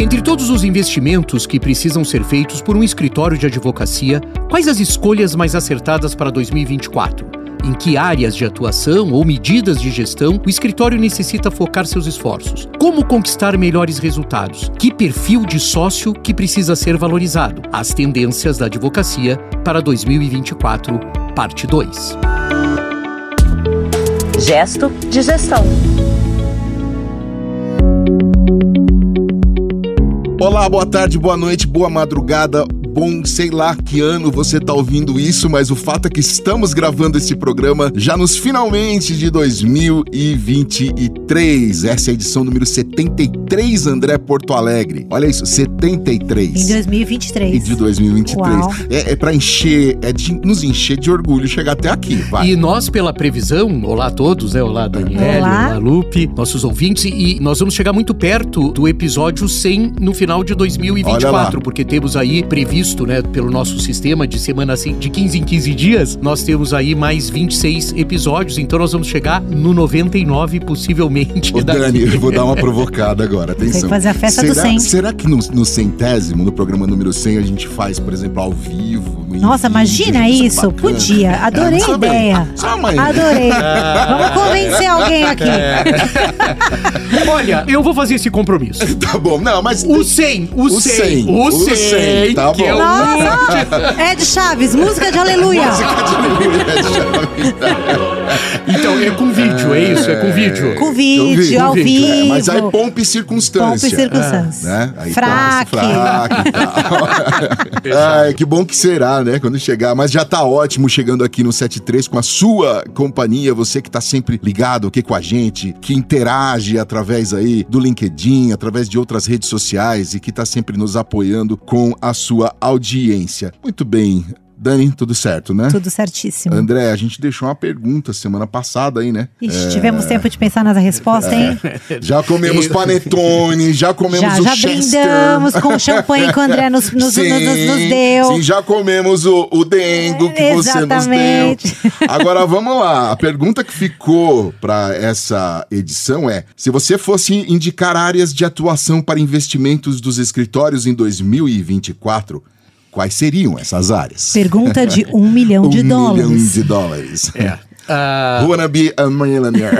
Entre todos os investimentos que precisam ser feitos por um escritório de advocacia, quais as escolhas mais acertadas para 2024? Em que áreas de atuação ou medidas de gestão o escritório necessita focar seus esforços? Como conquistar melhores resultados? Que perfil de sócio que precisa ser valorizado? As tendências da advocacia para 2024, parte 2. Gesto de gestão. Olá, boa tarde, boa noite, boa madrugada, bom, sei lá que ano você tá ouvindo isso, mas o fato é que estamos gravando esse programa já nos finalmente de 2023. Essa é a edição número 73, André Porto Alegre. Olha isso, 73. Em 2023. E de 2023. Uau. É, é pra encher, é de nos encher de orgulho chegar até aqui, vai. E nós, pela previsão, olá a todos, né? Olá, Daniela, Olá. olá, Lupe, nossos ouvintes, e nós vamos chegar muito perto do episódio 100 no final de Olha 2024, porque temos aí previsto, né, pelo nosso sistema de semana assim, de 15 em 15 dias, nós temos aí mais 26 episódios, então nós vamos chegar no 99 possivelmente. Ô, daqui. Dani, eu vou dar uma provocada agora, atenção. Tem que fazer a festa será, do 100. Será que no, no centésimo, no programa número 100, a gente faz, por exemplo, ao vivo? no Nossa, em imagina vídeo? isso. é bacana. Podia. Adorei É, a ideia. Só uma Adorei. Vamos convencer alguém aqui. Olha, eu vou fazer esse compromisso. Tá bom, não, mas. O 100, o 100, 100, o o 100, 100, tá que é bom. O Nossa, Ed Chaves, música de aleluia. Então, é com vídeo, é isso? É com vídeo. Com Eu vídeo, ao vivo. É, mas aí pompa e circunstância. Pompa e circunstância. Né? Aí Fraque. passa, fraque e tal. Ai, que bom que será, né? Quando chegar. Mas já tá ótimo chegando aqui no 73 com a sua companhia. Você que tá sempre ligado aqui com a gente, que interage através aí do LinkedIn, através de outras redes sociais e que tá sempre nos apoiando com a sua audiência. Muito bem. Dani, tudo certo, né? Tudo certíssimo. André, a gente deixou uma pergunta semana passada aí, né? Ixi, tivemos tempo de pensar nessa resposta, hein? Já comemos panetone, já comemos Já, o já Chester. brindamos com o champanhe que o André nos, nos, sim, nos- nos deu. Sim, já comemos o, o dengo que você nos Exatamente. deu. Agora vamos lá. A pergunta que ficou para essa edição é: se você fosse indicar áreas de atuação para investimentos dos escritórios em 2024, quais seriam essas áreas? Pergunta de um milhão de um milhão dólares. de dólares. É. Ah, Wanna be a millionaire.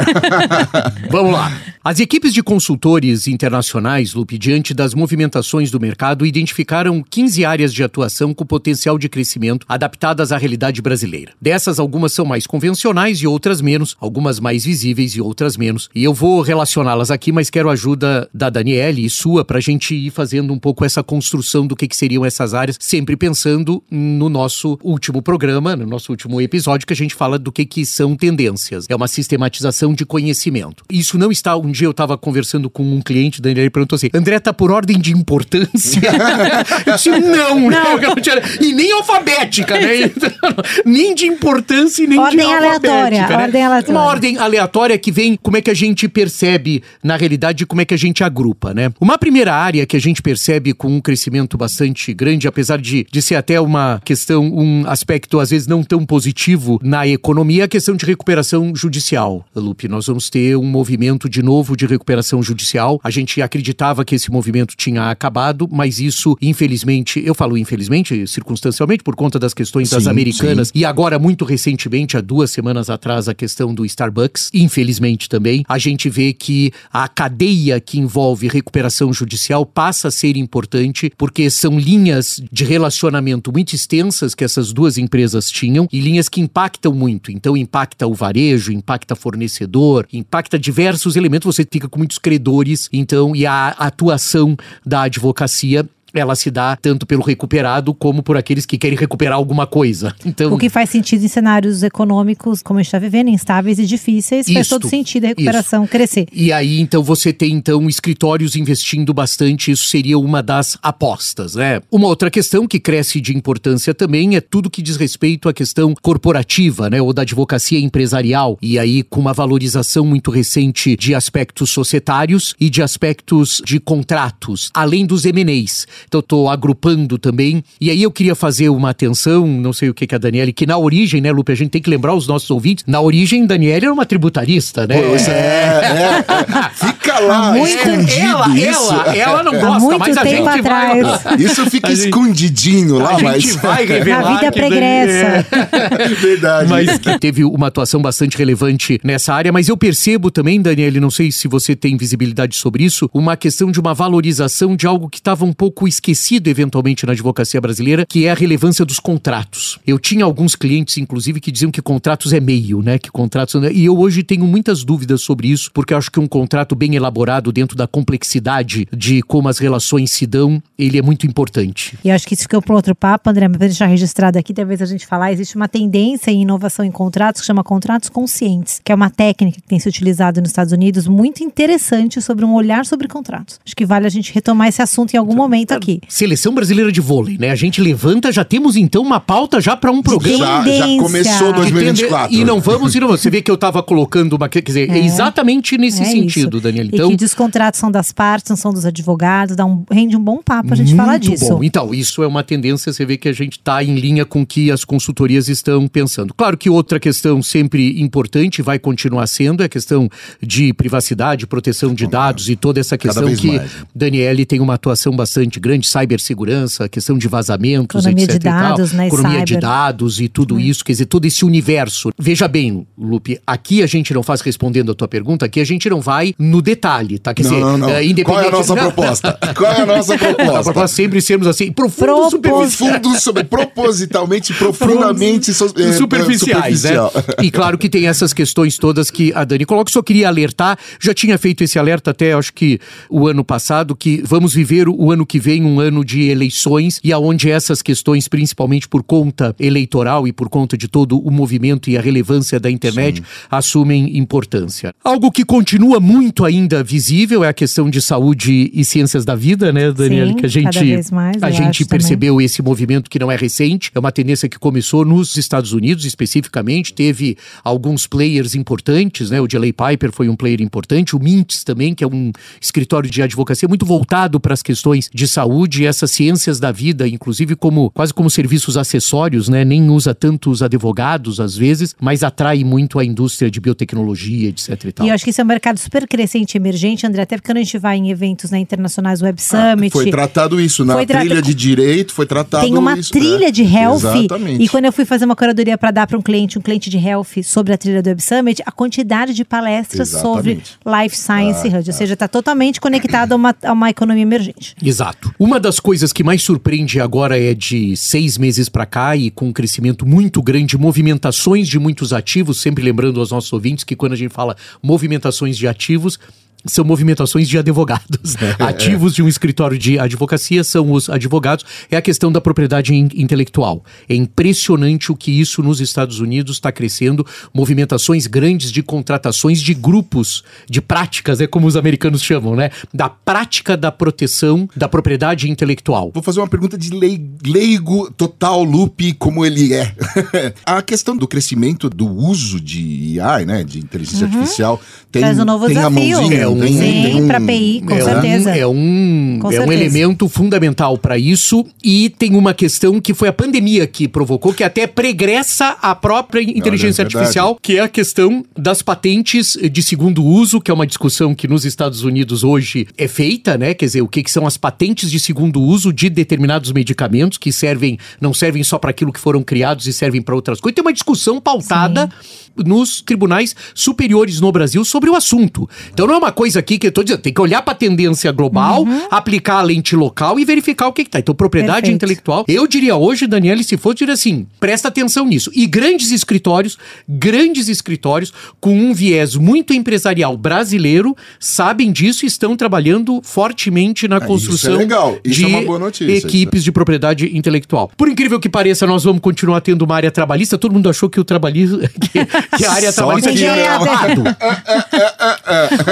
Vamos lá. As equipes de consultores internacionais, Lupe, diante das movimentações do mercado, identificaram 15 áreas de atuação com potencial de crescimento adaptadas à realidade brasileira. Dessas, algumas são mais convencionais e outras menos, algumas mais visíveis e outras menos. E eu vou relacioná-las aqui, mas quero a ajuda da Daniele e sua para a gente ir fazendo um pouco essa construção do que, que seriam essas áreas, sempre pensando no nosso último programa, no nosso último episódio, que a gente fala do que, que são tendências. É uma sistematização de conhecimento. Isso não está. Um dia eu estava conversando com um cliente, Daniel, ele perguntou assim: André, tá por ordem de importância? eu disse: não, não. tinha- E nem alfabética, né? Nem de importância e nem Ordem de aleatória, alfabética, né? ordem aleatória. Uma ordem aleatória que vem como é que a gente percebe na realidade como é que a gente agrupa, né? Uma primeira área que a gente percebe com um crescimento bastante grande, apesar de, de ser até uma questão, um aspecto às vezes não tão positivo na economia, é a questão de recuperação judicial, Lupe. Nós vamos ter um movimento de novo de recuperação judicial. A gente acreditava que esse movimento tinha acabado, mas isso, infelizmente, eu falo infelizmente, circunstancialmente, por conta das questões das Sim, americanas, e agora, muito recentemente, há duas semanas atrás, a questão do Starbucks, infelizmente também, a gente vê que a cadeia que envolve recuperação judicial passa a ser importante, porque são linhas de relacionamento muito extensas que essas duas empresas tinham e linhas que impactam muito. Então, impacta o varejo, impacta fornecedor, impacta diversos elementos. Você fica com muitos credores, então, e a atuação da advocacia ela se dá tanto pelo recuperado como por aqueles que querem recuperar alguma coisa. Então, O que faz sentido em cenários econômicos, como a gente está vivendo, instáveis e difíceis, faz Isto, todo sentido a recuperação crescer. E aí, então, você tem, então, escritórios investindo bastante, isso seria uma das apostas, né? Uma outra questão que cresce de importância também é tudo que diz respeito à questão corporativa, né? Ou da advocacia empresarial. E aí, com uma valorização muito recente de aspectos societários e de aspectos de contratos, além dos M&As. Então eu tô agrupando também. E aí eu queria fazer uma atenção, não sei o que que a Daniele, que na origem, né, Lupe, a gente tem que lembrar os nossos ouvintes, na origem, Daniele era uma tributarista, né? Pois é, é, é. Fica lá, Muito- escondido ela, isso. ela, ela não Há gosta, muito mas a tempo gente vai... atrás. Isso fica gente- escondidinho lá, a gente mas. vai revelar A vida pregressa. Verdade. mas que teve uma atuação bastante relevante nessa área. Mas eu percebo também, Daniele, não sei se você tem visibilidade sobre isso, uma questão de uma valorização de algo que estava um pouco esquecido eventualmente na advocacia brasileira, que é a relevância dos contratos. Eu tinha alguns clientes, inclusive, que diziam que contratos é meio, né? Que contratos. E eu hoje tenho muitas dúvidas sobre isso, porque eu acho que um contrato bem elaborado dentro da complexidade de como as relações se dão, ele é muito importante. E acho que isso ficou para outro papo, André, mas pra deixar registrado aqui, talvez a gente falar, existe uma tendência em inovação em contratos que chama contratos conscientes, que é uma técnica que tem se utilizado nos Estados Unidos muito interessante sobre um olhar sobre contratos. Acho que vale a gente retomar esse assunto em algum momento aqui. Seleção brasileira de vôlei, né? A gente levanta, já temos então uma pauta já para um programa. já, já começou 2024. E não vamos, e não vamos. Você vê que eu tava colocando uma. Quer dizer, é, exatamente nesse É sentido, isso. Daniel. E Então. que os contratos são das partes, não são dos advogados, dá um, rende um bom papo a gente falar muito disso. Bom. Então, isso é uma tendência, você vê que a gente está em linha com o que as consultorias estão pensando. Claro que outra questão sempre importante vai continuar sendo é a questão de privacidade, proteção de dados e toda essa questão que mais. Daniele tem uma atuação bastante grande, cibersegurança, questão de vazamentos, Economia etc. de dados, e tal, né, Economia de cyber. dados e tudo isso, quer dizer, todo esse universo. Veja bem, Lupe, aqui a gente não faz respondendo a tua pergunta, aqui a gente não vai no detalhe, tá? Quer Não, dizer, não, não. é, independente... Qual é a nossa proposta? Qual é a nossa A proposta? proposta sempre sermos assim, profundo, Propos- superficial. Profundo, sobre, propositalmente, profundamente so, é, superficiais, superficial. né? E claro que tem essas questões todas que a Dani coloca. Só queria alertar, já tinha feito esse alerta até, acho que o ano passado, que vamos viver o ano que vem um ano de eleições e aonde essas questões, principalmente por conta eleitoral e por conta de todo o movimento e a relevância da internet, assumem importância. Algo que continua muito ainda visível é a questão de saúde e ciências da vida, né, Daniela? Sim, que a gente, cada vez mais, a gente acho também. percebeu esse movimento que não é recente, é uma tendência que começou nos Estados Unidos especificamente, teve alguns players importantes, né? O Delay Piper foi um player importante, o Mints também, que é um escritório de advocacia muito voltado para as questões de saúde e essas ciências da vida, inclusive como quase como serviços acessórios, né? Nem usa tanto os advogados às vezes, mas atrai muito a indústria de biotecnologia, etc e tal. E eu acho que isso é um mercado super crescente e emergente, André, até porque quando a gente vai em eventos né, internacionais, Web Summit. Foi tratado isso na trilha de direito, foi tratado Tem uma isso, trilha né? de health. Exatamente. E quando eu fui fazer uma curadoria para dar para um cliente, um cliente de health sobre a trilha do Web Summit, a quantidade de palestras sobre Exatamente. Ah, Life Science HUD, ou seja, está totalmente conectado a uma, a uma economia emergente. Exato. Uma das coisas que mais surpreende agora é de seis meses para cá e com um crescimento muito grande, movimentações de muitos ativos, sempre lembrando aos nossos ouvintes que quando a gente fala movimentações de ativos, são movimentações de advogados. Ativos de um escritório de advocacia são os advogados. É a questão da propriedade in- intelectual. É impressionante o que isso nos Estados Unidos está crescendo. Movimentações grandes de contratações de grupos, de práticas, é como os americanos chamam, né? Da prática da proteção da propriedade intelectual. Vou fazer uma pergunta de lei- leigo total, loop, como ele é. a questão do crescimento do uso de AI, né, de inteligência artificial, tem, Uhum. Traz um novo tem a desafio. mãozinha, É um- Sim, tem um- PI, com é certeza. Um, é um, Com é um certeza. elemento fundamental para isso. E tem uma questão que foi a pandemia que provocou, que até pregressa a própria inteligência é verdade. artificial, que é a questão das patentes de segundo uso, que é uma discussão que nos Estados Unidos hoje é feita, né? Quer dizer, o que, que são as patentes de segundo uso de determinados medicamentos que servem, não servem só para aquilo que foram criados e servem para outras coisas. Tem uma discussão pautada nos tribunais superiores no Brasil sobre o assunto. Então não é uma coisa aqui que eu tô dizendo, tem que olhar para a tendência global, aplicar a lente local e verificar o que, que tá. Então propriedade Perfeito. intelectual, eu diria hoje, Daniele, se fosse diria assim, presta atenção nisso. E grandes escritórios, grandes escritórios com um viés muito empresarial brasileiro, sabem disso e estão trabalhando fortemente na Ah, isso construção é legal. Isso de é uma boa notícia, equipes de propriedade intelectual. Por incrível que pareça, nós vamos continuar tendo uma área trabalhista. Todo mundo achou que o trabalhalismo que, que a área trabalhista tinha não. acabado.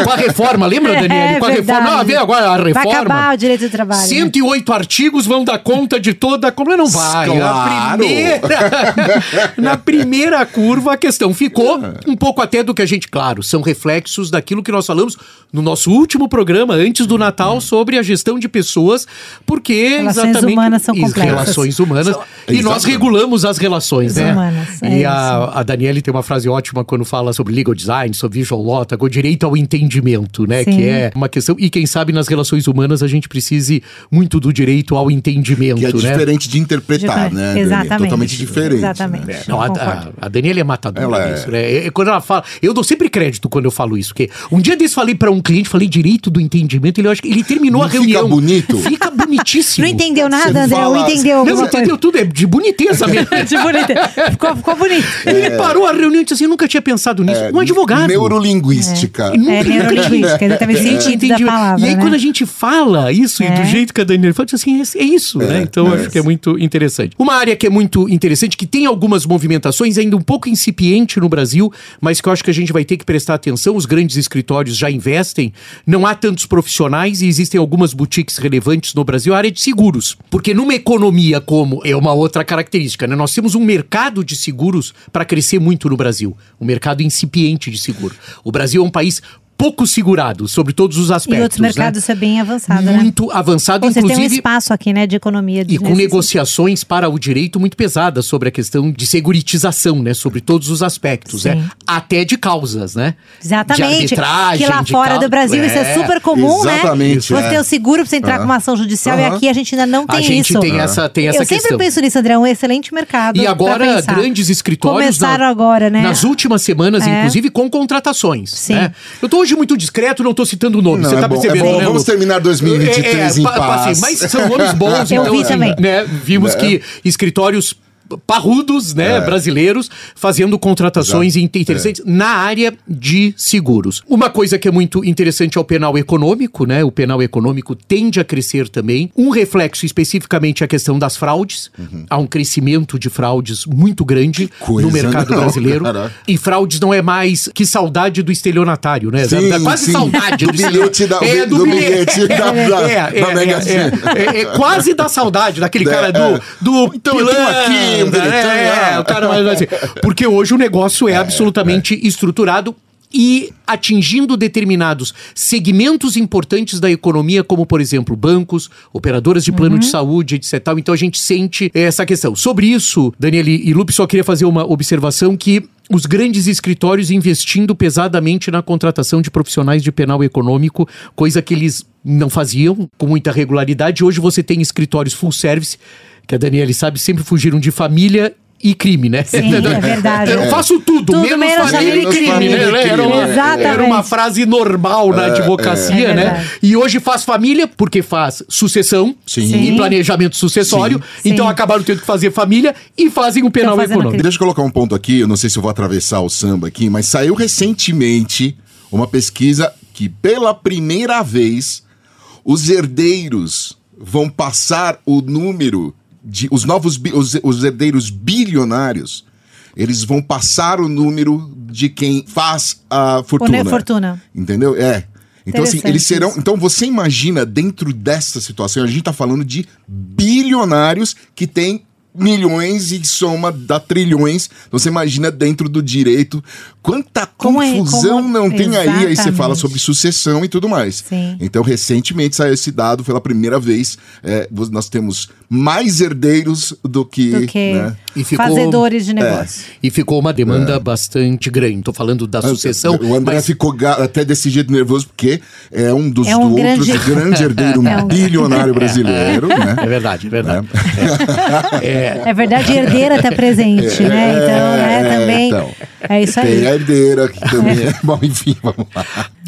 Com a reforma, lembra, Daniele? É com a reforma. verdade. Ah, vem agora a Vai reforma. acabar o direito do trabalho. né? 108 artigos vão dar conta de toda a como não vai. Claro. Na primeira, na primeira curva a questão ficou um pouco até do que a gente, claro, são reflexos daquilo que nós falamos no nosso último programa antes do Natal sobre a gestão de pessoas, porque Relações exatamente humanas são complexas. relações humanas e nós Exatamente. regulamos as relações, né? Humanas, é e a, a Daniele tem uma frase ótima quando fala sobre legal design, sobre visual law, tá, com direito ao entendimento, né? Sim. Que é uma questão. E quem sabe nas relações humanas a gente precise muito do direito ao entendimento, Que é né? diferente de interpretar, Diferente. né? Exatamente. Totalmente diferente. Exatamente. né? Não, a, a, a Daniela é matadora Ela é. nisso, né? É- é quando ela fala, eu dou sempre crédito quando eu falo isso, porque um dia desse falei pra um cliente, falei direito do entendimento, ele, eu acho que ele terminou Não a fica reunião. bonito? Fica bonitíssimo. Não entendeu nada, Você André? Fala- entendeu Não, alguma coisa? entendeu tudo, é de boniteza mesmo. De bonito. Ficou, ficou bonito. Ele parou a reunião e disse assim, eu nunca tinha pensado nisso. um advogado. Neurolinguística. Nunca- É neurolinguística, exatamente, Gente, sentido da entendi. palavra, E aí, né? quando a gente fala isso, e É. do jeito que a Daniela fala, assim, é, é isso, né? Então, acho que é muito interessante. Uma área que é muito interessante, que tem algumas movimentações, ainda um pouco incipiente no Brasil, mas que eu acho que a gente vai ter que prestar atenção. Os grandes escritórios já investem. Não há tantos profissionais e existem algumas boutiques relevantes no Brasil, a área de seguros. Porque numa economia como é uma outra característica, né? Nós temos um mercado de seguros para crescer muito no Brasil. Um mercado incipiente de seguro. O Brasil é um país pouco segurado sobre todos os E aspectos. outros mercados né? isso é bem avançado, né? Muito avançado, Você tem um inclusive. espaço aqui, né, de economia. De E com negociações para o direito muito pesadas sobre a questão de seguritização, né? Sobre todos os aspectos, Sim. né? Até de causas, né? Exatamente. De arbitragem, que lá de fora causa- do Brasil isso é É, super comum, exatamente, né? Você é. ter o seguro pra você entrar Aham. com uma ação judicial e Aham. aqui a gente ainda não tem a gente isso. tem essa, tem essa Eu sempre questão. penso nisso, André, é um excelente mercado. E agora, grandes escritórios. Começaram na- agora, né? Nas últimas semanas, É. inclusive, com contratações. Sim. Né? Eu tô hoje muito discreto, não tô citando nomes. Não, Você é tá bom, percebendo, é bom. né, Vamos Lu? terminar 2023 em pa- pa- paz. assim, mas são nomes bons, Eu então, vi assim, também. né, vimos que escritórios parrudos, né, brasileiros, fazendo contratações Exato. interessantes na área de seguros. Uma coisa que é muito interessante é o penal econômico, né? O penal econômico tende a crescer também. Um reflexo especificamente é a questão das fraudes. Há um crescimento de fraudes muito grande no mercado não, brasileiro. caraca. E fraudes não é mais que saudade do estelionatário, né? Sim, é quase sim. saudade Do bilhete da- é, do bilhete da- da- é, da é, é, é, é, é quase da saudade daquele É, cara do, é. do Então, aqui um pilantra, bilhetão, é, ah. o cara mais assim. Porque hoje o negócio é, absolutamente estruturado e atingindo determinados segmentos importantes da economia, como, por exemplo, bancos, operadoras de plano de saúde, etc. tal. Então a gente sente essa questão. Sobre isso, Daniele e Lupe, só queria fazer uma observação que os grandes escritórios investindo pesadamente na contratação de profissionais de penal econômico, coisa que eles não faziam com muita regularidade. Hoje você tem escritórios full service, que a Daniele sabe, sempre fugiram de família e crime, né? Sim, é verdade. Eu faço tudo, Tudo menos, menos família e família e crime, crime. né? Era uma, Exatamente. era uma frase normal na advocacia, É né? verdade. E hoje faz família porque faz sucessão Sim. e planejamento sucessório. Sim. Então Sim. acabaram tendo que fazer família e fazem o penal fazendo econômico. crime. Deixa eu colocar um ponto aqui, eu não sei se eu vou atravessar o samba aqui, mas saiu recentemente uma pesquisa que pela primeira vez os herdeiros vão passar o número de os novos os, os herdeiros bilionários, eles vão passar o número de quem faz a fortuna. fortuna. Entendeu? É. Então, assim, eles serão. Então, você imagina dentro dessa situação, a gente tá falando de bilionários que têm milhões e soma dá trilhões. Então, você imagina dentro do direito quanta Como é- confusão como- não tem aí. Aí você Exatamente. fala sobre sucessão e tudo mais. Sim. Então, recentemente saiu esse dado pela primeira vez. é, nós temos mais herdeiros do que. Do que né? E ficou- fazedores de negócio. E ficou uma demanda bastante grande. Tô falando da sucessão. O André mas- ficou até desse jeito nervoso, porque é um dos É um do outros grande- grande herdeiro, um É um- bilionário brasileiro, né? É verdade, é verdade. É verdade, herdeira tá presente, né? Então, né, é, também. então. É isso Tem aí. a herdeira que também é. Bom, enfim, vamos lá.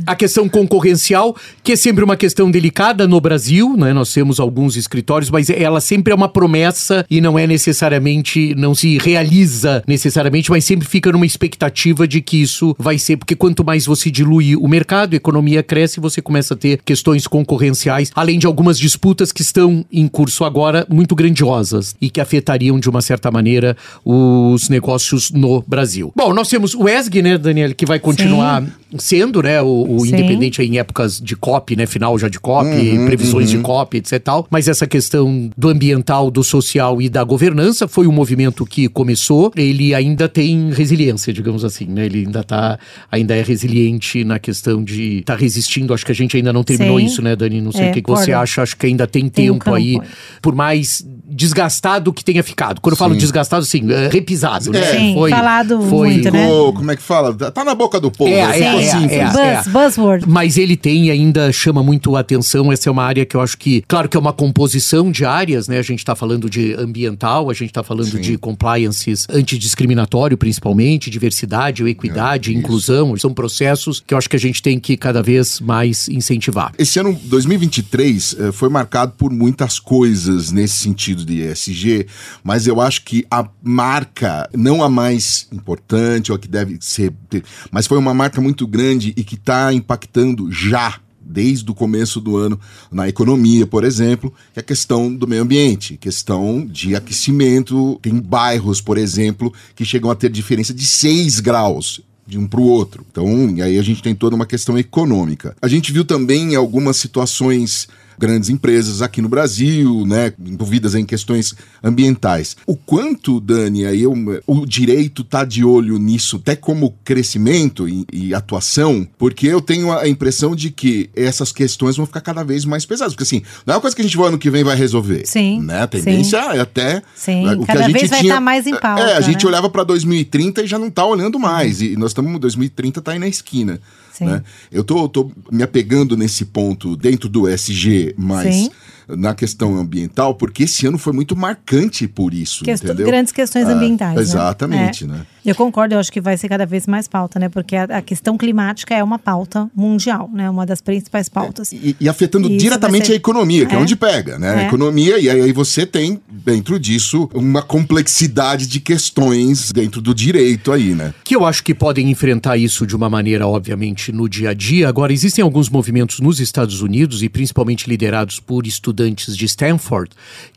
A questão concorrencial, que é sempre uma questão delicada no Brasil, né? Nós temos alguns escritórios, mas ela sempre é uma promessa e não é necessariamente, não se realiza necessariamente, mas sempre fica numa expectativa de que isso vai ser, porque quanto mais você dilui o mercado, a economia cresce, você começa a ter questões concorrenciais, além de algumas disputas que estão em curso agora muito grandiosas e que afetariam de uma certa maneira os negócios no Brasil. Bom, nós temos o ESG, né, Daniel, que vai continuar sendo, né, o, o Sim. independente em épocas de COP, né? Final já de COP, Uhum, previsões de COP, etc. e Tal. Mas essa questão do ambiental, do social e da governança foi um movimento que começou. Ele ainda tem resiliência, digamos assim, né? Ele ainda tá, ainda é resiliente na questão de estar tá resistindo. Acho que a gente ainda não terminou Sim. isso, né, Dani? Não sei É, o que, que você acha. Acho que ainda tem, Tem um tempo aí, campo. por mais desgastado que tenha ficado. Quando eu falo Sim. desgastado, assim, é, repisado, né? Sim, falado muito, né? Ficou, como é que fala? Tá na boca do povo. É, né? é, Ficou é, simples. é. Buzz, buzzword. Mas ele tem e ainda chama muito a atenção. Essa é uma área que eu acho que, claro que é uma composição de áreas, né? A gente está falando de ambiental, a gente está falando Sim. de compliances antidiscriminatório, principalmente, diversidade, equidade, É, inclusão. São processos que eu acho que a gente tem que cada vez mais incentivar. Esse ano 2023 eh, foi marcado por muitas coisas nesse sentido de ESG, mas eu acho que a marca, não a mais importante ou a que deve ser, mas foi uma marca muito grande e que está impactando já desde o começo do ano na economia, por exemplo, que é a questão do meio ambiente, questão de aquecimento. Tem bairros, por exemplo, que chegam a ter diferença de 6 graus de um para o outro. Então, aí a gente tem toda uma questão econômica. A gente viu também algumas situações grandes empresas aqui no Brasil, né, envolvidas em questões ambientais. O quanto, Dani, aí eu- o direito tá de olho nisso, até como crescimento e, e atuação, porque eu tenho a impressão de que essas questões vão ficar cada vez mais pesadas, porque assim, não é uma coisa que a gente vai ano que vem vai resolver. Sim, Né? A tendência é até Sim, né, o que cada a gente vez vai tinha- estar mais em pauta, É, a gente né? olhava para 2030 e já não tá olhando mais. E nós estamos 2030 tá aí na esquina. Sim. Né? Eu tô, tô me apegando nesse ponto dentro do SG, mas Sim. Na questão ambiental, porque esse ano foi muito marcante por isso, Quest- entendeu? Grandes questões É, ambientais. né? Exatamente, É. né? Eu concordo, eu acho que vai ser cada vez mais pauta, né? Porque a, a questão climática é uma pauta mundial, né? Uma das principais pautas. E, e afetando Isso diretamente ser- a economia, que é, É. onde pega, né? A É. economia, e aí, aí você tem, dentro disso, uma complexidade de questões dentro do direito aí, né? que eu acho que podem enfrentar isso de uma maneira, obviamente, no dia a dia. Agora, existem alguns movimentos nos Estados Unidos, e principalmente liderados por estudantes de Stanford,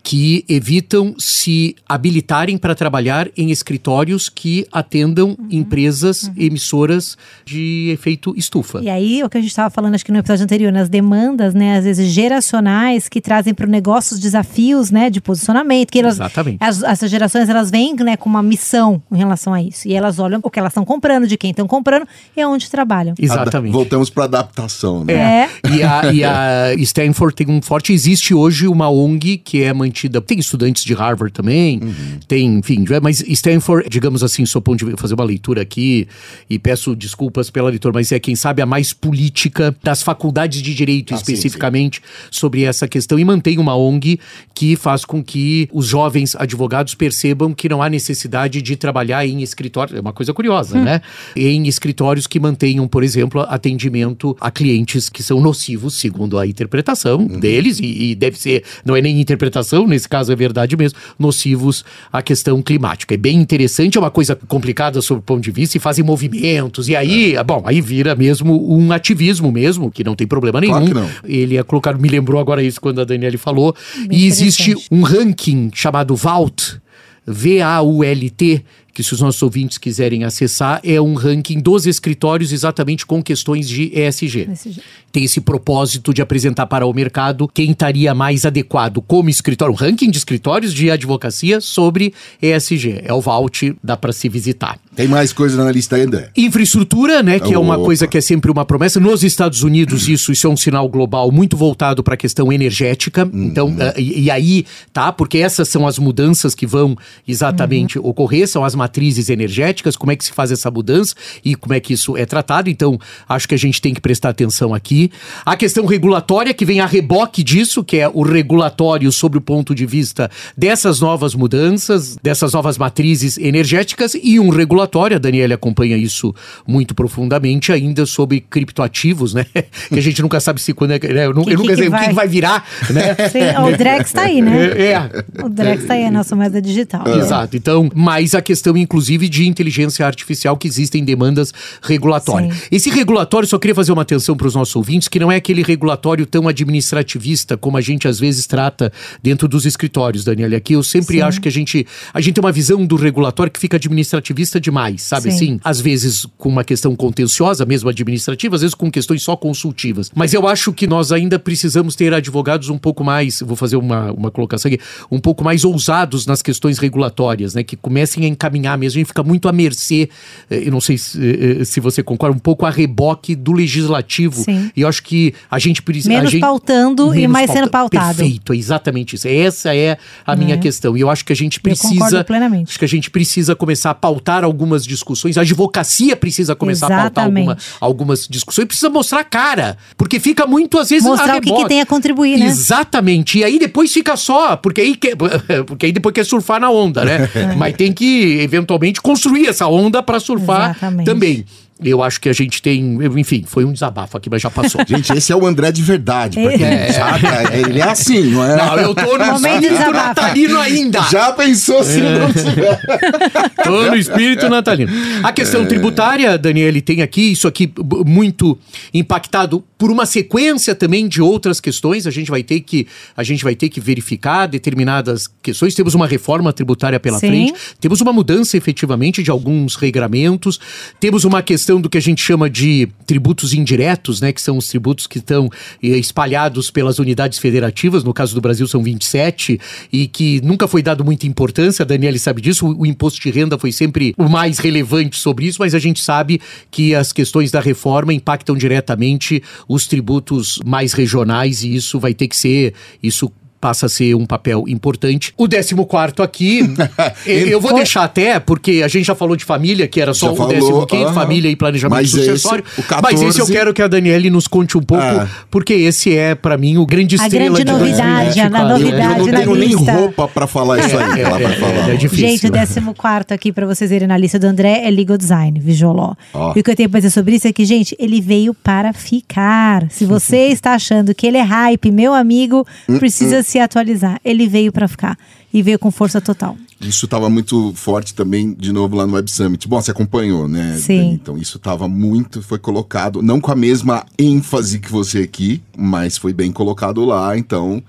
que evitam se habilitarem para trabalhar em escritórios que atendam empresas emissoras de efeito estufa. E aí, o que a gente estava falando, acho que no episódio anterior, nas demandas, né, às vezes geracionais, que trazem para o negócio os desafios, né, de posicionamento. Que elas, Exatamente. as- essas gerações, elas vêm, né, com uma missão em relação a isso. E elas olham o que elas estão comprando, de quem estão comprando e aonde trabalham. Exatamente. Voltamos para adaptação, né? É. E a, e a Stanford tem um forte. Existe hoje uma ONG que é mantida. Tem estudantes de Harvard também, tem, enfim, mas Stanford, digamos assim, sou ponto de fazer uma leitura aqui e peço desculpas pela leitura, mas é quem sabe a mais política das faculdades de direito Ah, sim, especificamente sobre essa questão e mantém uma ONG que faz com que os jovens advogados percebam que não há necessidade de trabalhar em escritório. É uma coisa curiosa, né? Em escritórios que mantenham, por exemplo, atendimento a clientes que são nocivos, segundo a interpretação deles, e, e deve ser, não é nem interpretação, nesse caso é verdade mesmo, nocivos à questão climática. É bem interessante, é uma coisa complicada sob o ponto de vista, e fazem movimentos, e aí, bom, aí vira mesmo um ativismo mesmo, que não tem problema nenhum. Claro que não. Ele é colocado, me lembrou agora isso quando a Daniele falou. Bem e existe um ranking chamado VAULT, V-A-U-L-T, que se os nossos ouvintes quiserem acessar, é um ranking dos escritórios exatamente com questões de ESG. Jeito. Tem esse propósito de apresentar para o mercado quem estaria mais adequado como escritório, um ranking de escritórios de advocacia sobre ESG. É o VAULT, dá para se visitar. Tem mais coisa na lista André? Infraestrutura, né, que é uma Opa. coisa que é sempre uma promessa. Nos Estados Unidos, isso, isso é um sinal global muito voltado para a questão energética. Então, ah, e, e aí, tá? Porque essas são as mudanças que vão exatamente ocorrer, são as matrizes energéticas, como é que se faz essa mudança e como é que isso é tratado. Então, acho que a gente tem que prestar atenção aqui. A questão regulatória, que vem a reboque disso, que é o regulatório sobre o ponto de vista dessas novas mudanças, dessas novas matrizes energéticas e um regulatório, a Daniela acompanha isso muito profundamente, ainda sobre criptoativos, né? Que a gente nunca sabe se quando é. que- Né? Eu, Que- eu nunca sei o que vai? virar, né? Sim, o Drex tá aí, né? É, é. O Drex tá aí, a nossa moeda digital. Exato. Então, mas a questão questão, inclusive, de inteligência artificial, que existem demandas regulatórias. Sim. Esse regulatório, só queria fazer uma atenção para os nossos ouvintes, que não é aquele regulatório tão administrativista como a gente às vezes trata dentro dos escritórios, Daniela. Aqui eu sempre Sim. acho que a gente, a gente tem uma visão do regulatório que fica administrativista demais, sabe Sim. assim? Às vezes com uma questão contenciosa, mesmo administrativa, às vezes com questões só consultivas. Mas eu acho que nós ainda precisamos ter advogados um pouco mais, vou fazer uma, uma colocação aqui, um pouco mais ousados nas questões regulatórias, né? Que comecem a encaminhar mesmo. A gente fica muito à mercê, eh, eu não sei se, eh, eh, se você concorda, um pouco a reboque do legislativo. Sim. E eu acho que a gente precisa. Menos a gente, pautando e mais sendo pautado. Perfeito, é exatamente isso. Essa é a minha questão. E eu acho que a gente precisa. concordo plenamente. Acho que a gente precisa começar a pautar algumas discussões. A advocacia precisa começar a pautar Exatamente. alguma, algumas discussões. Precisa mostrar a cara. Porque fica muito, às vezes, Mostrar a o que, que tem a contribuir, né? Exatamente. E aí depois fica só, porque aí, porque aí depois quer surfar na onda, né? Mas tem que, eventualmente, construir essa onda para surfar Exatamente. também. Eu acho que a gente tem. Enfim, foi um desabafo aqui, mas já passou. Gente, esse é o André de verdade. Pra quem É. não sabe, é- ele é assim, não é? Não, eu tô no Momento espírito natalino ainda. Já pensou se não tiver? Tô no espírito natalino. A questão tributária, Daniele, tem aqui, isso aqui muito impactado por uma sequência também de outras questões. A gente vai ter que, a gente vai ter que verificar determinadas questões. Temos uma reforma tributária pela Sim. frente, temos uma mudança efetivamente de alguns regramentos, temos uma questão do que a gente chama de tributos indiretos, né, que são os tributos que estão eh, espalhados pelas unidades federativas, no caso do Brasil são 27, e que nunca foi dado muita importância, a Daniele sabe disso, o, o imposto de renda foi sempre o mais relevante sobre isso, mas a gente sabe que as questões da reforma impactam diretamente os tributos mais regionais e isso vai ter que ser, isso passa a ser um papel importante. O 14 aqui, eu eu vou deixar até, porque a gente já falou de família, que era só Já o falou, 15 aham. família e planejamento Mas esse, sucessório. o Mas esse eu 14 quero que a Daniele nos conte um pouco, Ah. porque esse é, pra mim, o grande A estrela grande de novidade, 2024. a novidade Eu não na tenho nem lista. roupa pra falar isso aí. É, lá pra é, falar. é, é difícil. Gente, o 14 aqui pra vocês verem na lista do André é Legal Design, Visualó. Ó. E o que eu tenho pra dizer sobre isso é que, gente, ele veio para ficar. Se você está achando que ele é hype, meu amigo, Hum, precisa se atualizar. Ele veio pra ficar. E veio com força total. Isso estava muito forte também, de novo, lá no Web Summit. Bom, você acompanhou, né? Sim. Dani? Então, isso estava muito, foi colocado, não com a mesma ênfase que você aqui, mas foi bem colocado lá. Então,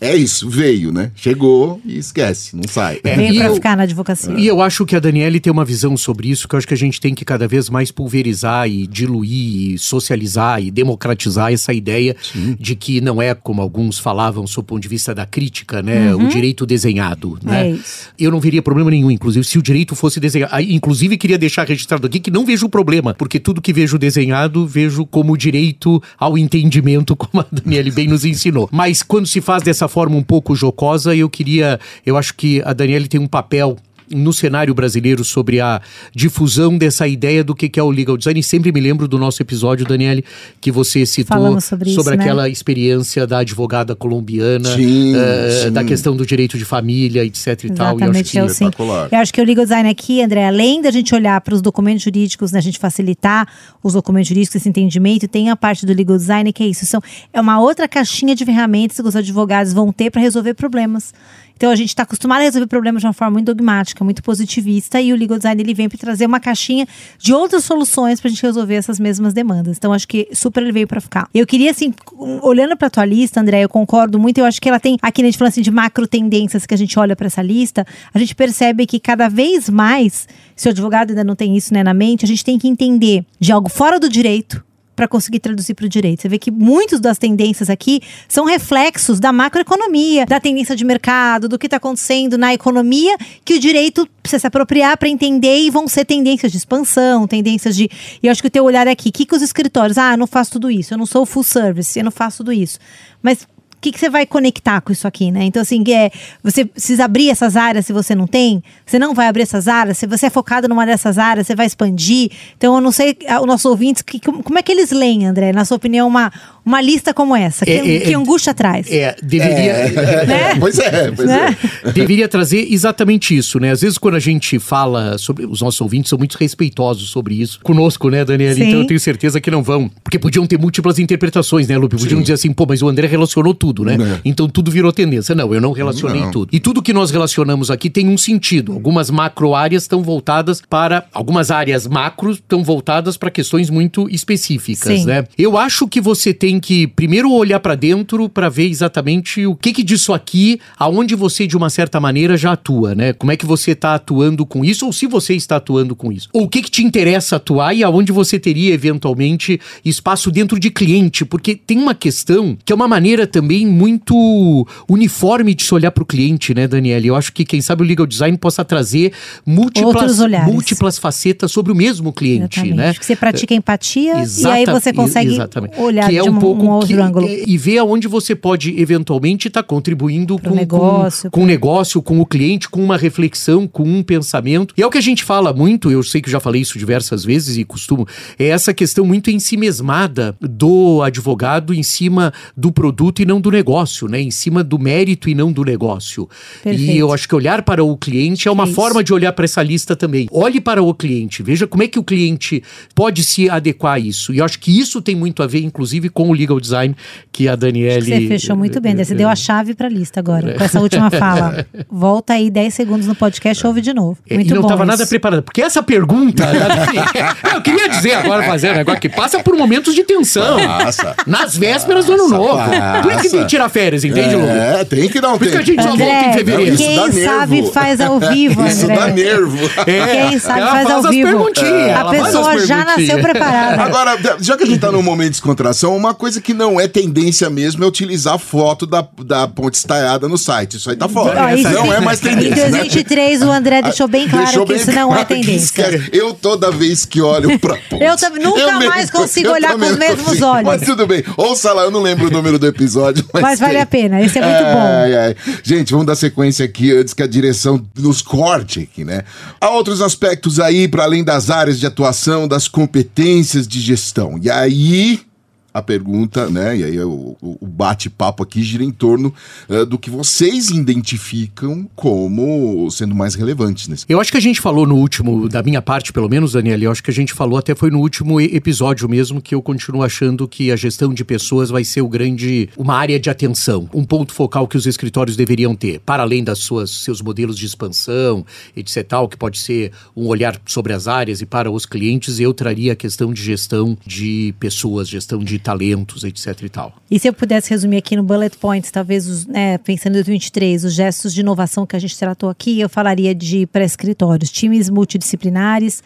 é isso, veio, né? Chegou e esquece, não sai. É, veio eu- ficar na advocacia. E eu acho que a Daniele tem uma visão sobre isso, que eu acho que a gente tem que cada vez mais pulverizar e diluir, e socializar e democratizar essa ideia de que não é como alguns falavam, sob o ponto de vista da crítica, né? O direito desenhado, né? Uhum. É isso. Eu não veria problema nenhum, inclusive, se o direito fosse desenhado. Inclusive, queria deixar registrado aqui que não vejo problema, porque tudo que vejo desenhado, vejo como direito ao entendimento, como a Daniele bem nos ensinou. Mas quando se faz dessa forma um pouco jocosa, eu queria. Eu acho que a Daniele tem um papel. No cenário brasileiro, sobre a difusão dessa ideia do que que é o legal design. E sempre me lembro do nosso episódio, Daniele, que você citou Falamos sobre isso, né? aquela experiência da advogada colombiana, Sim, eh, sim. da questão do direito de família, etc e tal. E eu acho que é o sim. espetacular. Eu acho que o legal design aqui, André, além da gente olhar para os documentos jurídicos, né, a gente facilitar os documentos jurídicos, esse entendimento, tem a parte do legal design que é isso. São, é uma outra caixinha de ferramentas que os advogados vão ter para resolver problemas. Então a gente está acostumado a resolver problemas de uma forma muito dogmática, muito positivista, e o legal design ele vem para trazer uma caixinha de outras soluções para a gente resolver essas mesmas demandas. Então acho que super ele veio para ficar. Eu queria assim, olhando para tua lista, André, eu concordo muito. Eu acho que ela tem aqui né, a gente falando assim de macro tendências que a gente olha para essa lista, a gente percebe que cada vez mais, se o advogado ainda não tem isso né, na mente, a gente tem que entender de algo fora do direito para conseguir traduzir para o direito. Você vê que muitas das tendências aqui são reflexos da macroeconomia, da tendência de mercado, do que está acontecendo na economia, que o direito precisa se apropriar para entender e vão ser tendências de expansão, tendências de. E eu acho que o teu olhar é aqui, o que, que os escritórios? Ah, eu não faço tudo isso, eu não sou full service, eu não faço tudo isso. Mas o que, que você vai conectar com isso aqui, né? Então, assim, é, você precisa abrir essas áreas se você não tem, você não vai abrir essas áreas, se você é focado numa dessas áreas, você vai expandir. Então, eu não sei, os nossos ouvintes, que, como é que eles leem, André, na sua opinião, uma, uma lista como essa? Que, É, é, que é- angústia traz? É, deveria. Né? Pois é, pois Né? é. Deveria trazer exatamente isso, né? Às vezes, quando a gente fala sobre. Os nossos ouvintes são muito respeitosos sobre isso. Conosco, né, Daniela? Sim. Então eu tenho certeza que não vão. Porque podiam ter múltiplas interpretações, né, Lupe? Podiam dizer assim, pô, mas o André relacionou tudo. Tudo, né? É. Então tudo virou tendência. Não, eu não relacionei Não. tudo. E tudo que nós relacionamos aqui tem um sentido. Algumas macro áreas estão voltadas para. Algumas áreas macro estão voltadas para questões muito específicas, Sim. né? Eu acho que você tem que primeiro olhar para dentro para ver exatamente o que que disso aqui, aonde você de uma certa maneira já atua, né? Como é que você está atuando com isso ou se você está atuando com isso. Ou o que que te interessa atuar e aonde você teria eventualmente espaço dentro de cliente, porque tem uma questão que é uma maneira também muito uniforme de se olhar para o cliente, né, Daniela? Eu acho que quem sabe o legal design possa trazer múltiplas, múltiplas facetas sobre o mesmo cliente, Exatamente. né? Que você pratica empatia e Exata- aí você consegue exatamente. olhar que é de um um, pouco um outro que- ângulo. é- e ver aonde você pode eventualmente estar contribuindo Pro com, negócio, com, com o negócio, com o cliente, com uma reflexão, com um pensamento. E é o que a gente fala muito, eu sei que já falei isso diversas vezes e costumo, é essa questão muito em si mesmada do advogado em cima do produto e não do negócio, né? Em cima do mérito e não do negócio. Perfeito. E eu acho que olhar para o cliente é uma É isso. forma de olhar para essa lista também. Olhe para o cliente, veja como é que o cliente pode se adequar a isso. E eu acho que isso tem muito a ver, inclusive, com o legal design que a Daniele. Você fechou muito bem, você deu a chave pra lista agora, com essa última fala. Volta aí 10 segundos no podcast ouve de novo. É, Muito e não estava nada preparado. Porque essa pergunta. eu queria dizer agora, fazer um negócio que passa por momentos de tensão. Passa. Nas vésperas do ano Passa, novo. Por isso tem que tirar férias, entende, Lu? É, tem que dar um Por isso que a tempo. gente só volta em André, fevereiro. Isso quem dá nervo. sabe faz ao vivo, André. Isso dá nervo. É, Quem sabe ela faz, faz ao as vivo. perguntinhas, A ela faz as pessoa já nasceu preparada. Agora, já que a gente tá num momento de descontração, uma coisa que não é tendência mesmo é utilizar foto da, da ponte estaiada no site. Isso aí tá fora. Isso não sim. é mais Em tendência, né? 2023, o André deixou bem claro Deixou que bem isso não é claro tendência. Eu toda vez que olho pra ponte. Eu também nunca mesmo- mais consigo eu olhar com os mesmos consigo. olhos. Mas tudo bem. Ouça lá, eu não lembro o número do episódio. Mas, Mas vale tem. a pena, esse é muito bom. Ai, ai. Gente, vamos dar sequência aqui antes que a direção nos corte aqui, né? Há outros aspectos aí, para além das áreas de atuação, das competências de gestão. E aí. A pergunta, né? E aí o, o- bate-papo aqui gira em torno eh, do que vocês identificam como sendo mais relevantes nesse Eu acho que a gente falou no último, da minha parte pelo menos, Daniel, eu acho que a gente falou até foi no último episódio mesmo que eu continuo achando que a gestão de pessoas vai ser o grande, uma área de atenção, um ponto focal que os escritórios deveriam ter, para além das suas seus modelos de expansão, etc, tal, que pode ser um olhar sobre as áreas e para os clientes, eu traria a questão de gestão de pessoas, gestão de talentos, etc e tal. E se eu pudesse resumir aqui no bullet points, talvez, os, né, pensando em 2023, os gestos de inovação que a gente tratou aqui, eu falaria de pré-escritórios, times multidisciplinares,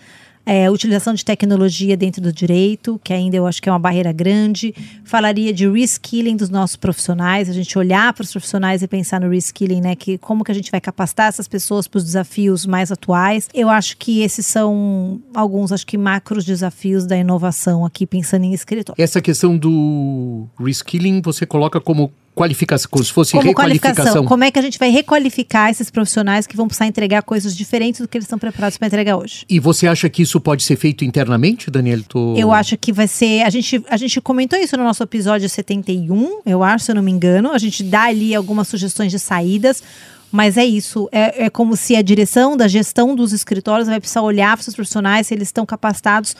é, utilização de tecnologia dentro do direito, que ainda eu acho que é uma barreira grande. Falaria de reskilling dos nossos profissionais, a gente olhar para os profissionais e pensar no reskilling, né? Que como que a gente vai capacitar essas pessoas para os desafios mais atuais. Eu acho que esses são alguns, acho que macros desafios da inovação aqui, pensando em escritório. Essa questão do reskilling você coloca como qualificação, como se fosse Como requalificação. qualificação, como é que a gente vai requalificar esses profissionais que vão precisar entregar coisas diferentes do que eles estão preparados para entregar hoje? E você acha que isso pode ser feito internamente, Daniel? Tô... Eu acho que vai ser. A gente, a gente comentou isso no nosso episódio 71, eu acho, se eu não me engano. A gente dá ali algumas sugestões de saídas. Mas é isso, é, é como se a direção da gestão dos escritórios vai precisar olhar para os profissionais se eles estão capacitados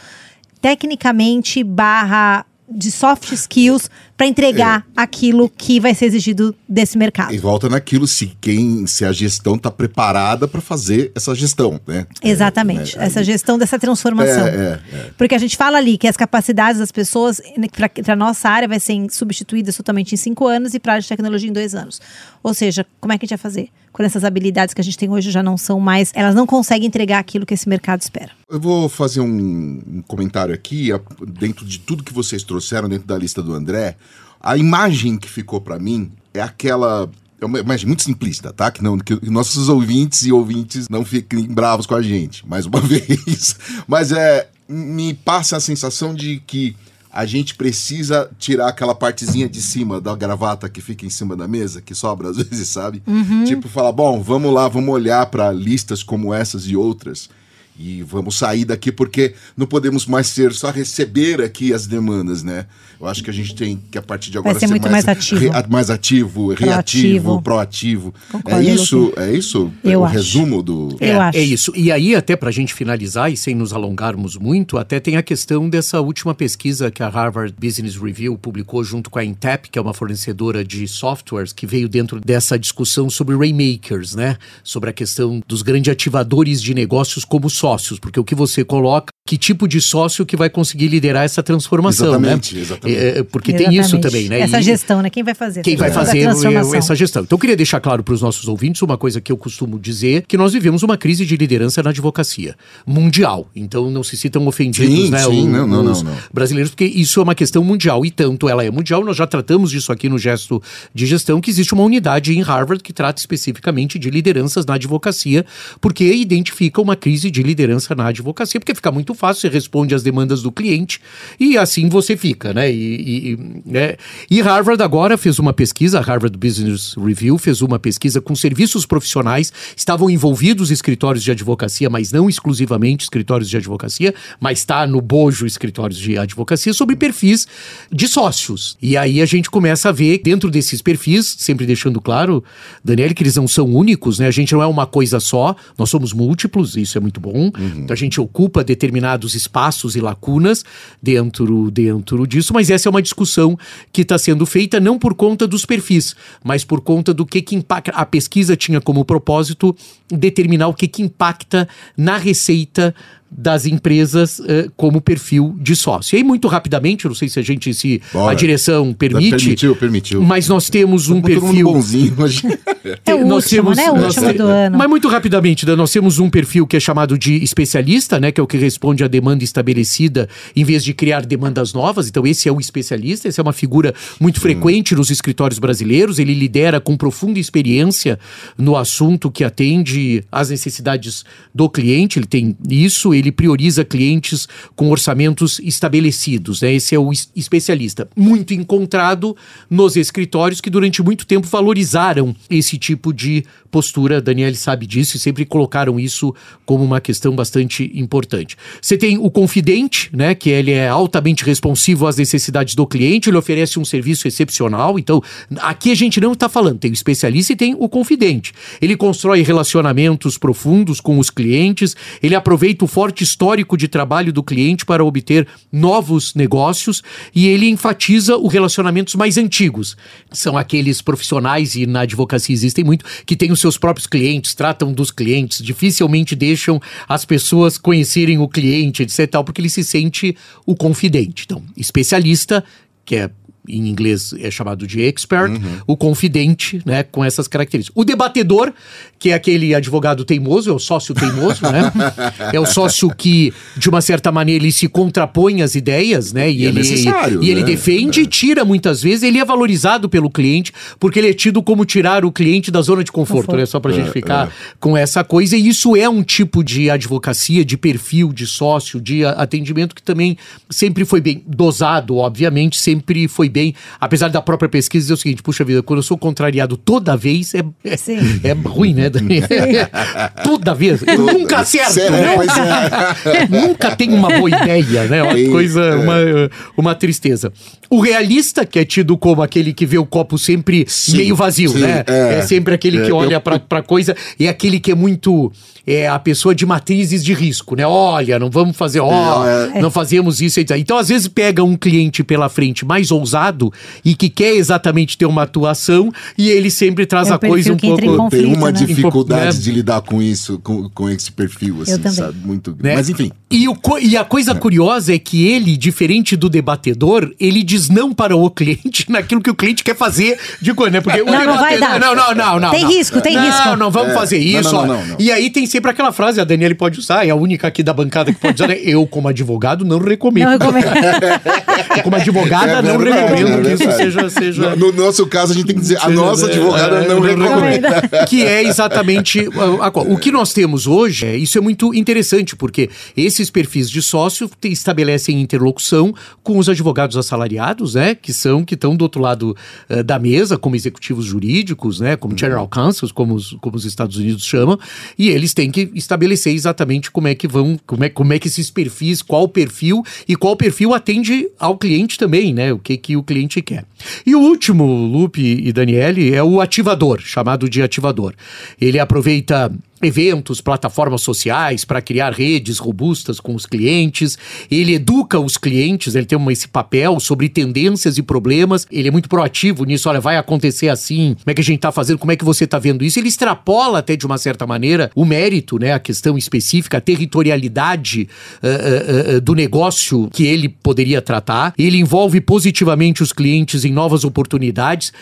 tecnicamente barra de soft skills para entregar aquilo que vai ser exigido desse mercado. E volta naquilo se quem, se a gestão está preparada para fazer essa gestão, né? Exatamente. É, é, essa gestão dessa transformação. É, é, é. Porque a gente fala ali que as capacidades das pessoas para a nossa área vai ser substituídas totalmente em cinco anos e para a área de tecnologia em dois anos. Ou seja, como é que a gente vai fazer? Quando essas habilidades que a gente tem hoje já não são mais, elas não conseguem entregar aquilo que esse mercado espera. Eu vou fazer um, comentário aqui, dentro de tudo que vocês trouxeram, dentro da lista do André. A imagem que ficou para mim é aquela. É uma imagem muito simplista, tá? Que, não, que nossos ouvintes e ouvintes não fiquem bravos com a gente, mais uma vez. Mas é. Me passa a sensação de que a gente precisa tirar aquela partezinha de cima da gravata que fica em cima da mesa, que sobra às vezes, sabe? Tipo, falar, bom, vamos lá, vamos olhar para listas como essas e outras E vamos sair daqui porque não podemos mais ser só receber aqui as demandas, né? Eu acho que a gente tem que, a partir de agora, ser muito mais ativo. re- mais ativo, reativo, proativo. Concordo, é isso, é isso Eu o acho. resumo do. É, Eu acho. é isso. E aí, até para a gente finalizar e sem nos alongarmos muito, até tem a questão dessa última pesquisa que a Harvard Business Review publicou junto com a Intap, que é uma fornecedora de softwares, que veio dentro dessa discussão sobre rainmakers, né? Sobre a questão dos grandes ativadores de negócios como sócios, porque o que você coloca, que tipo de sócio que vai conseguir liderar essa transformação, Exatamente, né? exatamente. É, é, porque tem isso Exatamente. também, né? Essa E- gestão, né? Quem vai fazer? quem essa vai fazer transformação? eh, essa gestão. Então, eu queria deixar claro para os nossos ouvintes uma coisa que eu costumo dizer, que nós vivemos uma crise de liderança na advocacia mundial. Então, não se sintam ofendidos, Sim, né, sim, não, não, os não, não. brasileiros, porque isso é uma questão mundial. E tanto ela é mundial, nós já tratamos disso aqui no gesto de gestão, que existe uma unidade em Harvard que trata especificamente de lideranças na advocacia, porque identifica uma crise de liderança na advocacia, porque fica muito fácil, você responde às demandas do cliente e assim você fica, né? E, e, e, né? e Harvard agora fez uma pesquisa, a Harvard Business Review fez uma pesquisa com serviços profissionais, estavam envolvidos escritórios de advocacia, mas não exclusivamente escritórios de advocacia, mas está no bojo escritórios de advocacia sobre perfis de sócios. E aí a gente começa a ver dentro desses perfis, sempre deixando claro, Daniel, que eles não são únicos, né? A gente não é uma coisa só, nós somos múltiplos, isso é muito bom. Então a gente ocupa determinados espaços e lacunas dentro, dentro disso, mas essa é uma discussão que está sendo feita não por conta dos perfis, mas por conta do que, que impacta. A pesquisa tinha como propósito determinar o que, que impacta na receita das empresas eh, como perfil de sócio. E aí, muito rapidamente, eu não sei se a gente, se Bora. a direção permite, Permitiu, permitiu. mas nós temos um Todo mundo perfil. bonzinho hoje. É o Nós último, né? O nós último te- do ano. Mas muito rapidamente, né, nós temos um perfil que é chamado de especialista, né? Que é o que responde à demanda estabelecida em vez de criar demandas novas. Então, esse é o especialista, essa é uma figura muito frequente nos escritórios brasileiros. Ele lidera com profunda experiência no assunto que atende às necessidades do cliente. Ele tem isso, ele prioriza clientes com orçamentos estabelecidos. Né? Esse é o es- especialista. Muito encontrado nos escritórios que durante muito tempo valorizaram esse tipo de postura. Daniel sabe disso e sempre colocaram isso como uma questão bastante importante. Você tem o confidente, né? Que ele é altamente responsivo às necessidades do cliente, ele oferece um serviço excepcional. Então, aqui a gente não está falando, tem o especialista e tem o confidente. Ele constrói relacionamentos profundos com os clientes, ele aproveita o forte histórico de trabalho do cliente para obter novos negócios e ele enfatiza os relacionamentos mais antigos. São aqueles profissionais, e na advocacia existem muito, que têm os seus próprios clientes, tratam dos clientes, dificilmente deixam as pessoas conhecerem o cliente, etc. Porque ele se sente o confidente. Então, especialista, que é em inglês é chamado de expert, o confidente, né, com essas características. O debatedor, que é aquele advogado teimoso, é o sócio teimoso, né? é o sócio que, de uma certa maneira, ele se contrapõe às ideias, né? E, E é ele, necessário, e ele né? defende e tira muitas vezes, ele é valorizado pelo cliente, porque ele é tido como tirar o cliente da zona de conforto, Conforto. né? Só pra gente É, ficar com essa coisa. E isso é um tipo de advocacia, de perfil, de sócio, de atendimento que também sempre foi bem dosado, obviamente, sempre foi bem. Apesar da própria pesquisa dizer o seguinte: puxa vida, quando eu sou contrariado toda vez, é, é, é ruim, né, toda vez. Eu nunca acerto, Sério, né? é. Nunca tem uma boa ideia, né? Uma Sim, coisa, é. uma, uma tristeza. O realista, que é tido como aquele que vê o copo sempre Sim, meio vazio, sim, né? É. é. sempre aquele que É, olha eu- pra, pra coisa, é aquele que é muito. É a pessoa de matrizes de risco, né? Olha, não vamos fazer, ó, É, não fazemos isso. Então, às vezes, pega um cliente pela frente mais ousado e que quer exatamente ter uma atuação e ele sempre traz É a coisa um que entra em pouco. conflito, Tem uma né? dificuldade Né? de lidar com isso, com, com esse perfil, assim, também. sabe? Muito. né? Mas enfim. E, o e a coisa curiosa é que ele, diferente do debatedor, ele diz não para o cliente naquilo que o cliente quer fazer de coisa, né? Porque o Não, não vai debatedor- dar. Não, não, não, não. Tem não. risco, tem não, risco. Não, não, vamos É. fazer Não, isso. não, não, não, não. E aí tem sempre aquela frase, a Daniele pode usar, é a única aqui da bancada que pode usar, né? Eu, como advogado, não recomendo. Não recomendo. como advogada, É não verdade, recomendo que isso seja. seja No, no nosso caso, a gente tem que dizer, a nossa advogada É, não recomenda. que é exatamente a- a- o que nós temos hoje. é, Isso é muito interessante, porque esses perfis de sócio estabelecem interlocução com os advogados assalariados, né? Que são, que estão do outro lado eh, da mesa, como executivos jurídicos, né? Como general counsels, como os, como os Estados Unidos chamam, e eles têm que estabelecer exatamente como é que vão, como é, como é que esses perfis, qual perfil e qual perfil atende ao cliente também, né? O que, que o cliente quer. E o último, Lupe e Daniele, é o ativador, chamado de ativador. Ele aproveita eventos, plataformas sociais para criar redes robustas com os clientes. Ele educa os clientes, ele tem esse papel sobre tendências e problemas. Ele é muito proativo nisso. Olha, vai acontecer assim. Como é que a gente está fazendo? Como é que você está vendo isso? Ele extrapola até de uma certa maneira o mérito, né, a questão específica, a territorialidade eh, eh, eh, do negócio que ele poderia tratar. Ele envolve positivamente os clientes em novas oportunidades.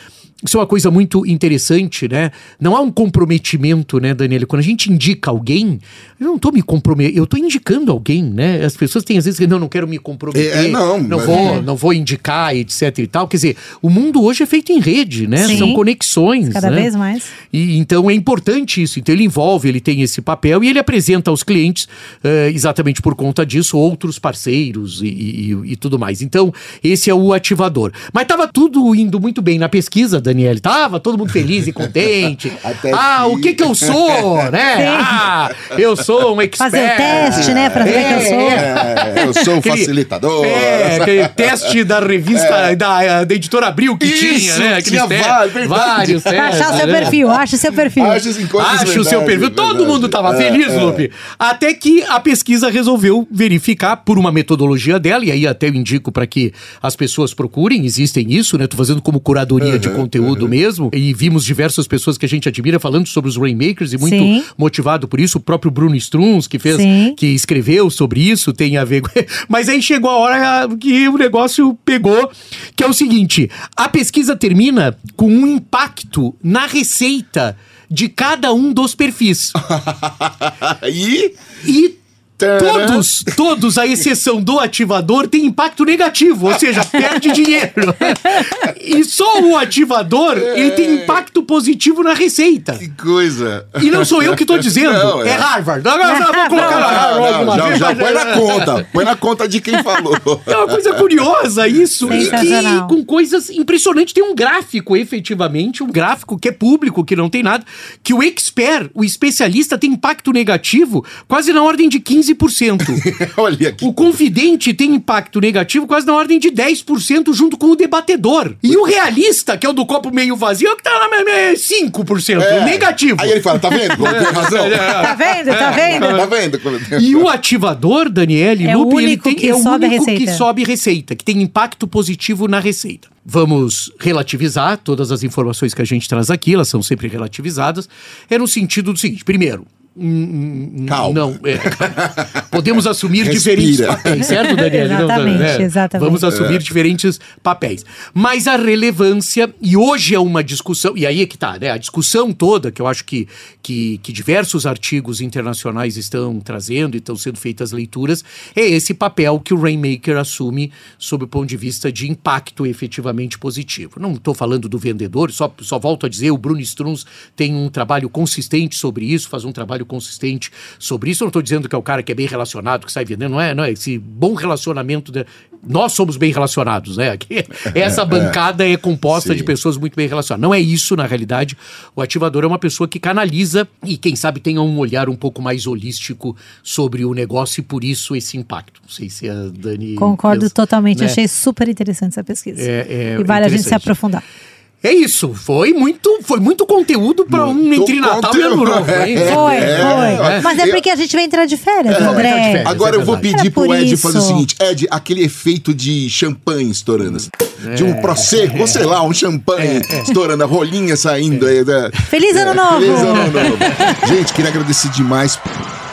Isso é uma coisa muito interessante, né? Não há um comprometimento, né, Daniela? Quando a gente indica alguém, eu não tô me comprometendo, eu tô indicando alguém, né? As pessoas têm às vezes que não, não quero me comprometer, É, é, não, não vou, É. não vou indicar, etc e tal. Quer dizer, o mundo hoje é feito em rede, né? Sim. São conexões, Cada né? vez mais. E, então é importante isso. Então ele envolve, ele tem esse papel e ele apresenta aos clientes, eh, exatamente por conta disso, outros parceiros e, e- e tudo mais. Então, esse é o ativador. Mas estava tudo indo muito bem na pesquisa, Daniel. Tava todo mundo feliz e contente. Até ah, que- o que que eu sou, né? Sim. Ah, eu sou um expert. Fazer o teste, né, pra ver quem eu sou. É, eu sou um Aquele- facilitador. É, aquele teste da revista, da, da editora Abril que tinha, Isso, né? Aqueles tinha testes, vários, vários achar o seu né? perfil, acha o seu perfil. Acho o seu perfil. Todo verdade. mundo estava É, feliz, é. Lupe. Até que a pesquisa resolveu verificar por uma metodologia dela, e aí até eu indico para que as pessoas procurem, existem isso, né? Tô fazendo como curadoria de conteúdo mesmo, e vimos diversas pessoas que a gente admira falando sobre os Rainmakers e muito Sim. motivado por isso. O próprio Bruno Struns, que fez, Sim. que escreveu sobre isso, tem a ver com. Mas aí chegou a hora que o negócio pegou, que é o seguinte: a pesquisa termina com um impacto na receita de cada um dos perfis. e E. todos, todos, à exceção do ativador, tem impacto negativo, ou seja, perde dinheiro. E só o ativador, ele tem impacto positivo na receita. que coisa. E não sou eu que estou dizendo, Não, é. é. Harvard. Agora já vou colocar na Harvard não, alguma já, já põe é- na conta. Põe na conta de quem falou. É uma coisa curiosa isso. E que com coisas impressionantes. Tem um gráfico, efetivamente, um gráfico que é público, que não tem nada, que o expert, o especialista, tem impacto negativo quase na ordem de 15%. Olha aqui. O confidente tem impacto negativo quase na ordem de 10% junto com o debatedor. E o realista, que é o do copo meio vazio, é o que tá na me- me- 5%, É. negativo. Aí ele fala, tá vendo como tem razão? Tá vendo? Tá vendo? Tá vendo? E o ativador, Daniele, É o Lupe, ele único tem, que é o único que receita. sobe receita, que tem impacto positivo na receita. Vamos relativizar todas as informações que a gente traz aqui, elas são sempre relativizadas. É no sentido do seguinte: primeiro. Hum, hum, Calma. Não, é, podemos assumir Respira. diferentes papéis, certo, Daniele? Não, Exatamente, é, exatamente. Vamos assumir É. diferentes papéis. Mas a relevância, e hoje é uma discussão, e aí é que tá, né? A discussão toda, que eu acho que, que, que diversos artigos internacionais estão trazendo e estão sendo feitas leituras, é esse papel que o Rainmaker assume sob o ponto de vista de impacto efetivamente positivo. Não estou falando do vendedor, só, só volto a dizer, o Bruno Struns tem um trabalho consistente sobre isso, faz um trabalho consistente sobre isso. Eu não estou dizendo que é o cara que é bem relacionado, que sai vendendo, não é, não é. Esse bom relacionamento. de- Nós somos bem relacionados, né? Aqui, essa bancada é composta Sim. de pessoas muito bem relacionadas. Não é isso, na realidade. O ativador é uma pessoa que canaliza e, quem sabe, tenha um olhar um pouco mais holístico sobre o negócio e, por isso, esse impacto. Não sei se a Dani. Concordo pensa, totalmente. né? Achei super interessante essa pesquisa. É- é e vale a gente se aprofundar. É isso. Foi muito, foi muito conteúdo para um entre Natal e Ano. Novo. hein? Foi, É, foi. é. Mas é porque a gente vai entrar de férias, É, entrar de André. férias. Agora eu vou pedir Era pro Ed fazer o isso. seguinte: Ed, aquele efeito de champanhe estourando. assim. De É. um prosecco, ou sei lá, um champanhe estourando, a rolinha saindo aí. Da... Feliz Ano Novo! Feliz ano novo. Gente, queria agradecer demais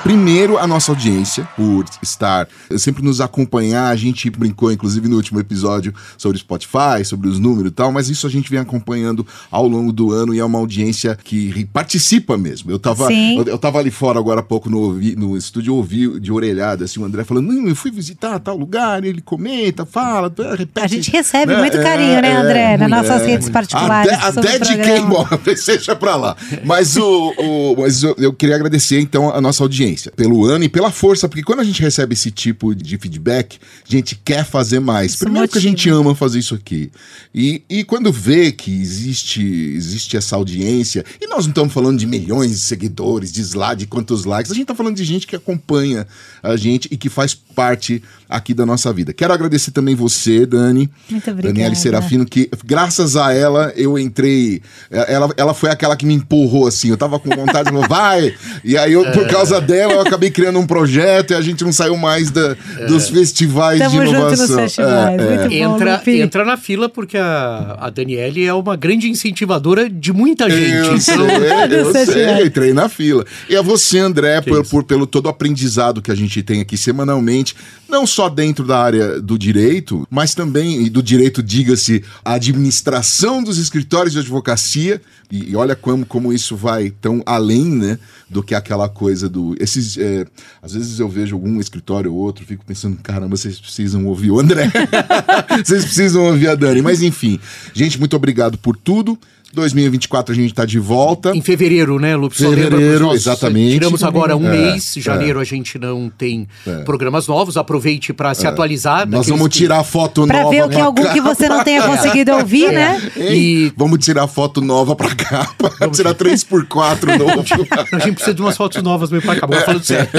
primeiro a nossa audiência, por estar sempre nos acompanhar. A gente brincou, inclusive, no último episódio sobre Spotify, sobre os números e tal, mas isso a gente vem acompanhando ao longo do ano e é uma audiência que participa mesmo. Eu tava, Sim. eu, eu tava ali fora agora há pouco no, no estúdio, ouvi de orelhada, assim, o André falando, não, eu fui visitar tal lugar, ele comenta, fala, repete. A gente recebe né? muito carinho, né, É, André? Nas muito, nossas é. redes particulares. Até, até de quem mora, seja pra lá. Mas, o, o- mas eu, eu queria agradecer, então, a nossa audiência pelo ano e pela força, porque quando a gente recebe esse tipo de feedback, a gente quer fazer mais. Isso Primeiro que a gente ama fazer isso aqui. E, e quando vê que existe, existe essa audiência, e nós não estamos falando de milhões de seguidores, de slide, de quantos likes, a gente está falando de gente que acompanha a gente e que faz parte aqui da nossa vida. Quero agradecer também você, Dani. Muito obrigada. Daniele Serafino, que graças a ela eu entrei. Ela, ela foi aquela que me empurrou assim. Eu tava com vontade de falar, vai! E aí, eu, por causa dela, eu acabei criando um projeto e a gente não saiu mais da, dos festivais Tamo de junto inovação. nos festivais. É, é. Muito bom, Entra, Lupi. entra na fila porque a, a Daniele é uma grande incentivadora de muita gente. Eu sei, Então, eu Você sei, entrei na fila. E a você, André, por, por- pelo todo o aprendizado que a gente tem aqui semanalmente, não só dentro da área do direito, mas também, e do direito, diga-se, a administração dos escritórios de advocacia. E, e olha como, como isso vai tão além, né, do que aquela coisa do. Esses, é, às vezes eu vejo algum escritório ou outro, fico pensando, caramba, vocês precisam ouvir o André. vocês precisam ouvir a Dani. Mas enfim, gente, muito obrigado por tudo. 2024 a gente tá de volta. Em fevereiro, né, Lupe? Só Fevereiro, nossos- exatamente. Tiramos agora um É, mês. Janeiro a gente não tem É. programas novos. Aproveite para se atualizar. Nós vamos que- tirar foto Pra nova. ver o que algum que você não tenha conseguido ouvir, né? E- Vamos tirar foto nova pra capa. Vamos tirar 3x4 novo. A gente precisa de umas fotos novas mesmo pra acabar falando sério.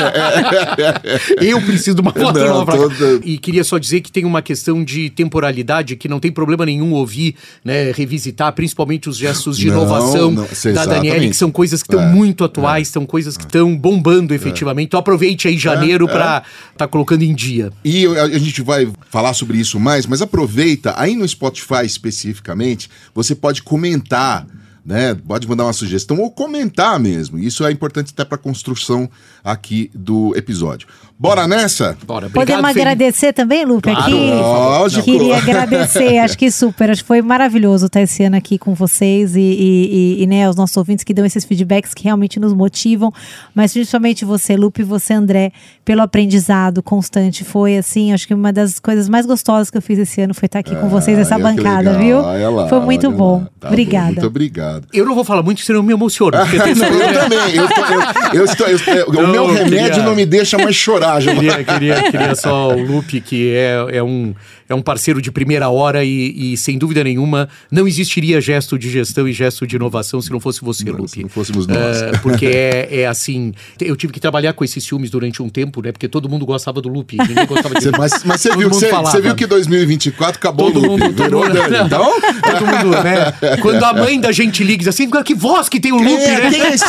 Eu preciso de uma foto Não, nova. toda- E queria só dizer que tem uma questão de temporalidade que não tem problema nenhum ouvir, né, revisitar, principalmente os gestos de Não, inovação não, da. Daniele, que são coisas que estão É, muito atuais, são coisas que estão bombando efetivamente. Então aproveite aí janeiro pra tá colocando em dia. E eu- a gente vai falar sobre isso mais, mas aproveita, aí no Spotify especificamente, você pode comentar, né? Pode mandar uma sugestão ou comentar mesmo. Isso é importante até para construção aqui do episódio. Bora nessa? Bora, obrigado, Podemos Felipe. agradecer também, Lupe, Claro, aqui. lógico. Queria agradecer, acho que super, acho que foi maravilhoso estar esse ano aqui com vocês e, e, e, e, né, os nossos ouvintes que dão esses feedbacks que realmente nos motivam, mas principalmente você, Lupe, e você, André, pelo aprendizado constante. Foi assim, acho que uma das coisas mais gostosas que eu fiz esse ano foi estar aqui com vocês nessa bancada, legal, viu? lá, foi muito bom. Tá bom, Obrigada. Muito obrigado. Eu não vou falar muito, senão eu me emociono. eu também. Eu tô- eu- eu estou- eu- o Não, meu eu remédio queria- não me deixa mais chorar, já. queria, queria, queria só o Lupe, que é, é, um, é um parceiro de primeira hora e, e, sem dúvida nenhuma, não existiria gesto de gestão e gesto de inovação se não fosse você, Não, Lupe. se não fôssemos nós. É, porque é, é assim, eu tive que trabalhar com esses filmes durante um tempo, né? Porque todo mundo gostava do Lupe, ninguém gostava de Você- mas, mas você viu, você, você viu que 2024 acabou Todo o loop, mundo, todo mundo. Então, todo mundo, né? Quando a mãe da gente liga e diz assim, que voz que tem o Lupe, é, né? quem é esse?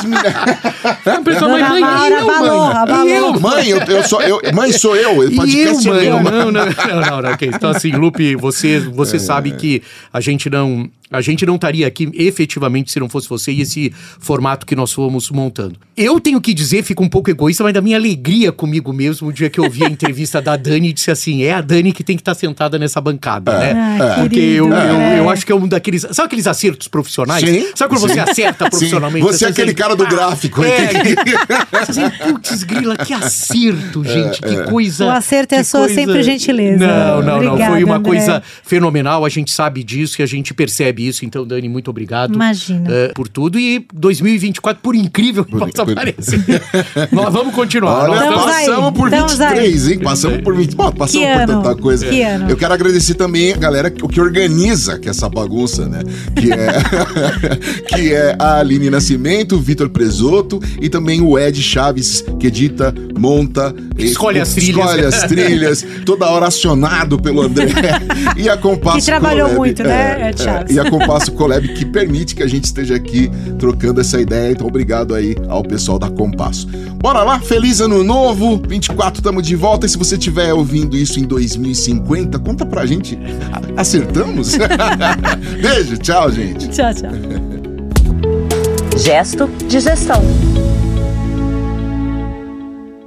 A pessoa, mãe, Maura e eu, mãe? E eu, Mãe, eu, eu sou, eu, mãe, sou eu. E eu, é mãe? Não, não, não, não, não, ok. Então, assim, Lupe, você, você sabe que a gente não. A gente não estaria aqui efetivamente se não fosse você e esse formato que nós fomos montando. Eu tenho que dizer, fico um pouco egoísta, mas da minha alegria comigo mesmo, o dia que eu vi a entrevista da Dani e disse assim: é a Dani que tem que estar sentada nessa bancada, né? Ai, Porque querido, eu, eu, é. eu acho que é um daqueles. Sabe aqueles acertos profissionais? Sim, Sabe quando você sim. acerta Sim, profissionalmente? Você é aquele assim, cara do ah, gráfico. É, hein? assim, putz, grila, que acerto, gente, que coisa. O acerto é que sua sempre gentileza. Não, não, não. Obrigada, Foi uma André. coisa fenomenal, a gente sabe disso e a gente percebe isso. Então, Dani, muito obrigado. Imagina. eh, por tudo. E 2024, por incrível que possa parecer. Nós vamos continuar. Olha, Nós Estamos vamos- aí, passamos por estamos 23, hein? Passamos por 20. Bom, passamos Que por ano? tanta coisa. Que ano? Eu quero agradecer também a galera que, o que organiza que essa bagunça, né? Que é, que é a Aline Nascimento, o Vitor Presoto e também o Ed Chaves, que edita, monta, Escolhe e- as trilhas. escolhe as trilhas, toda hora acionado pelo André. E a Compasso Que trabalhou Colab, muito, né, Ed Chaves? e a Compasso Collab que permite que a gente esteja aqui trocando essa ideia. Então, obrigado aí ao pessoal da Compasso. Bora lá, feliz ano novo, 24 estamos de volta. E se você estiver ouvindo isso em 2050, conta pra gente. Acertamos? Beijo, tchau, gente. Tchau, tchau. Gesto de gestão.